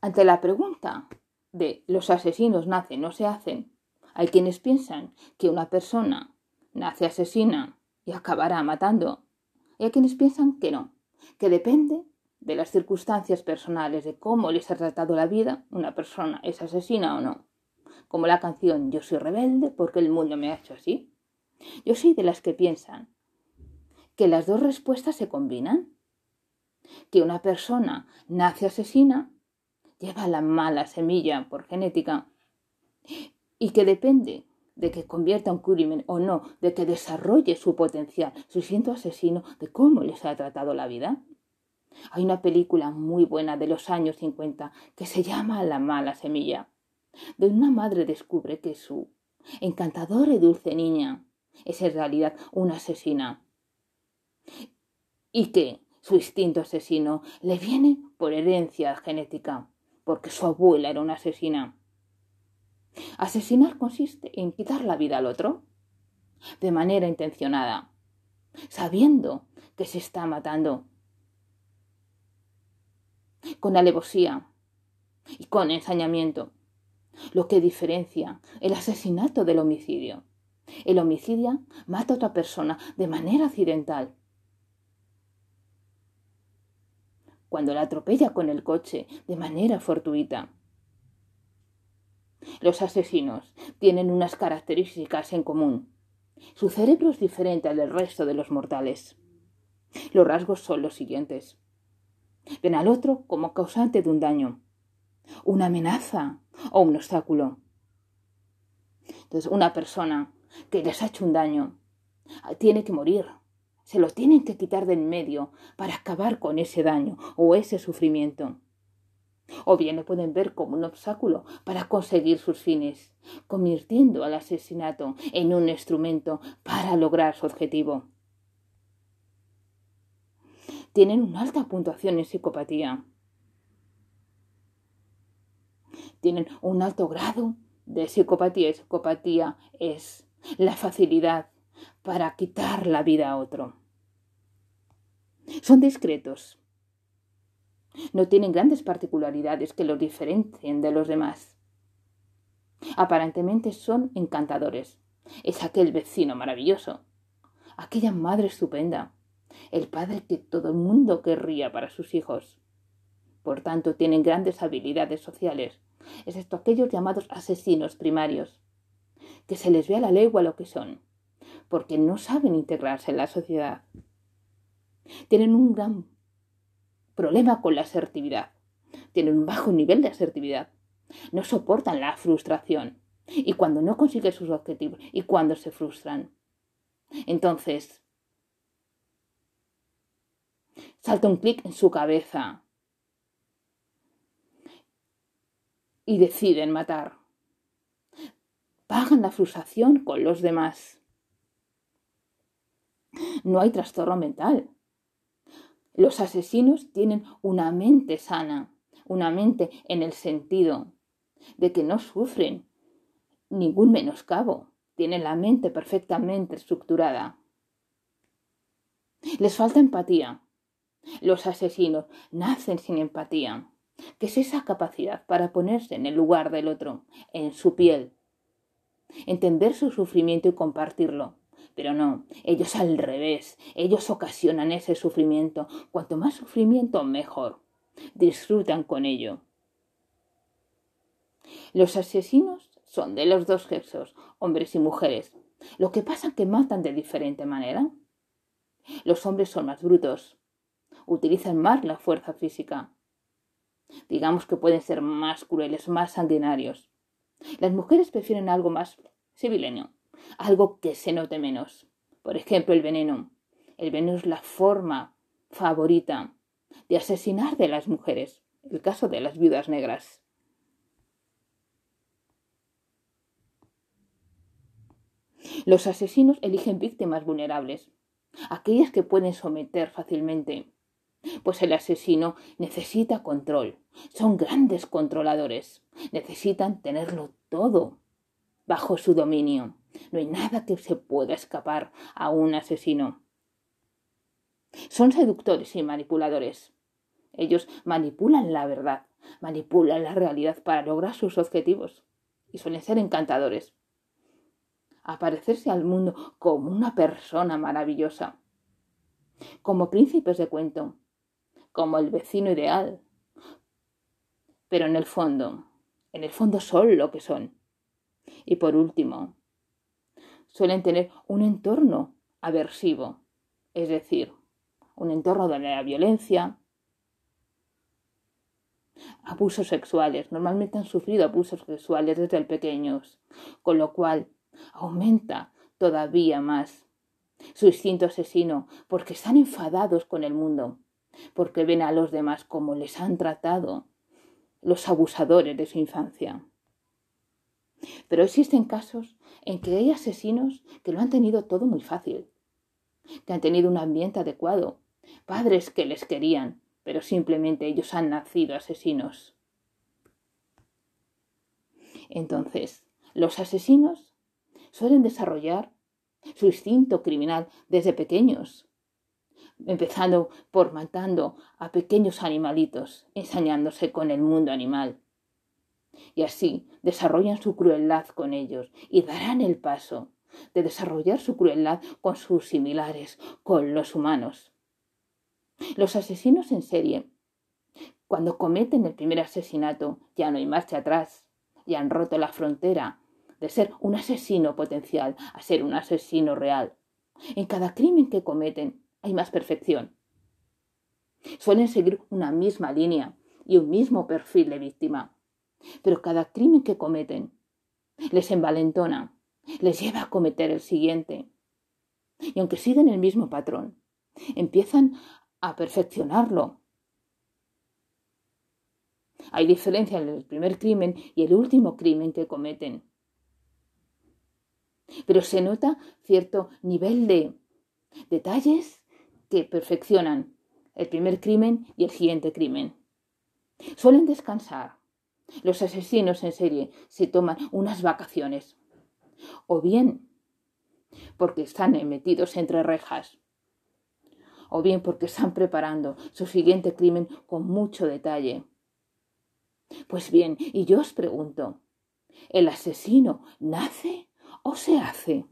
Ante la pregunta de los asesinos nacen o se hacen, hay quienes piensan que una persona nace asesina y acabará matando, y hay quienes piensan que no, que depende de las circunstancias personales, de cómo les ha tratado la vida, una persona es asesina o no. Como la canción Yo soy rebelde porque el mundo me ha hecho así. Yo soy de las que piensan que las dos respuestas se combinan. Que una persona nace asesina, lleva la mala semilla por genética y que depende de que convierta un crimen o no, de que desarrolle su potencial, su siento asesino, de cómo les ha tratado la vida. Hay una película muy buena de los años 50 que se llama La mala semilla, de una madre descubre que su encantadora y dulce niña es en realidad una asesina y que su instinto asesino le viene por herencia genética, porque su abuela era una asesina. Asesinar consiste en quitar la vida al otro de manera intencionada, sabiendo que se está matando, con alevosía y con ensañamiento, lo que diferencia el asesinato del homicidio. El homicidio mata a otra persona de manera accidental. Cuando la atropella con el coche de manera fortuita. Los asesinos tienen unas características en común. Su cerebro es diferente al del resto de los mortales. Los rasgos son los siguientes. Ven al otro como causante de un daño, una amenaza o un obstáculo. Entonces, una persona que les ha hecho un daño tiene que morir. Se lo tienen que quitar de en medio para acabar con ese daño o ese sufrimiento. O bien lo pueden ver como un obstáculo para conseguir sus fines, convirtiendo al asesinato en un instrumento para lograr su objetivo. Tienen una alta puntuación en psicopatía tienen un alto grado de psicopatía. Psicopatía es la facilidad para quitar la vida a otro. Son discretos. No tienen grandes particularidades que los diferencien de los demás. Aparentemente son encantadores. Es aquel vecino maravilloso, aquella madre estupenda, el padre que todo el mundo querría para sus hijos. Por tanto, tienen grandes habilidades sociales excepto aquellos llamados asesinos primarios, que se les ve a la legua lo que son, porque no saben integrarse en la sociedad. Tienen un gran problema con la asertividad, tienen un bajo nivel de asertividad, no soportan la frustración y cuando no consiguen sus objetivos y cuando se frustran. Entonces, salta un clic en su cabeza y deciden matar. Pagan la frustración con los demás. No hay trastorno mental. Los asesinos tienen una mente sana, una mente en el sentido de que no sufren ningún menoscabo, tienen la mente perfectamente estructurada. Les falta empatía. Los asesinos nacen sin empatía que es esa capacidad para ponerse en el lugar del otro, en su piel, entender su sufrimiento y compartirlo. Pero no, ellos al revés, ellos ocasionan ese sufrimiento. Cuanto más sufrimiento, mejor. Disfrutan con ello. Los asesinos son de los dos sexos, hombres y mujeres. Lo que pasa es que matan de diferente manera. Los hombres son más brutos, utilizan más la fuerza física digamos que pueden ser más crueles, más sanguinarios. Las mujeres prefieren algo más civileño, algo que se note menos. Por ejemplo, el veneno. El veneno es la forma favorita de asesinar de las mujeres, el caso de las viudas negras. Los asesinos eligen víctimas vulnerables, aquellas que pueden someter fácilmente pues el asesino necesita control. Son grandes controladores. Necesitan tenerlo todo bajo su dominio. No hay nada que se pueda escapar a un asesino. Son seductores y manipuladores. Ellos manipulan la verdad manipulan la realidad para lograr sus objetivos y suelen ser encantadores. Aparecerse al mundo como una persona maravillosa, como príncipes de cuento, como el vecino ideal. Pero en el fondo, en el fondo son lo que son. Y por último, suelen tener un entorno aversivo, es decir, un entorno de la violencia, abusos sexuales. Normalmente han sufrido abusos sexuales desde pequeños, con lo cual aumenta todavía más su instinto asesino porque están enfadados con el mundo, porque ven a los demás como les han tratado los abusadores de su infancia. Pero existen casos en que hay asesinos que lo han tenido todo muy fácil, que han tenido un ambiente adecuado, padres que les querían, pero simplemente ellos han nacido asesinos. Entonces, los asesinos suelen desarrollar su instinto criminal desde pequeños, empezando por matando a pequeños animalitos, ensañándose con el mundo animal. Y así desarrollan su crueldad con ellos y darán el paso de desarrollar su crueldad con sus similares, con los humanos. Los asesinos en serie, cuando cometen el primer asesinato, ya no hay marcha atrás, ya han roto la frontera de ser un asesino potencial a ser un asesino real. En cada crimen que cometen hay más perfección. Suelen seguir una misma línea y un mismo perfil de víctima, pero cada crimen que cometen les envalentona, les lleva a cometer el siguiente. Y aunque siguen el mismo patrón, empiezan a perfeccionarlo. Hay diferencia en el primer crimen y el último crimen que cometen. Pero se nota cierto nivel de detalles que perfeccionan el primer crimen y el siguiente crimen. Suelen descansar. Los asesinos en serie se toman unas vacaciones. O bien porque están metidos entre rejas. O bien porque están preparando su siguiente crimen con mucho detalle. Pues bien, y yo os pregunto, ¿el asesino nace o se hace?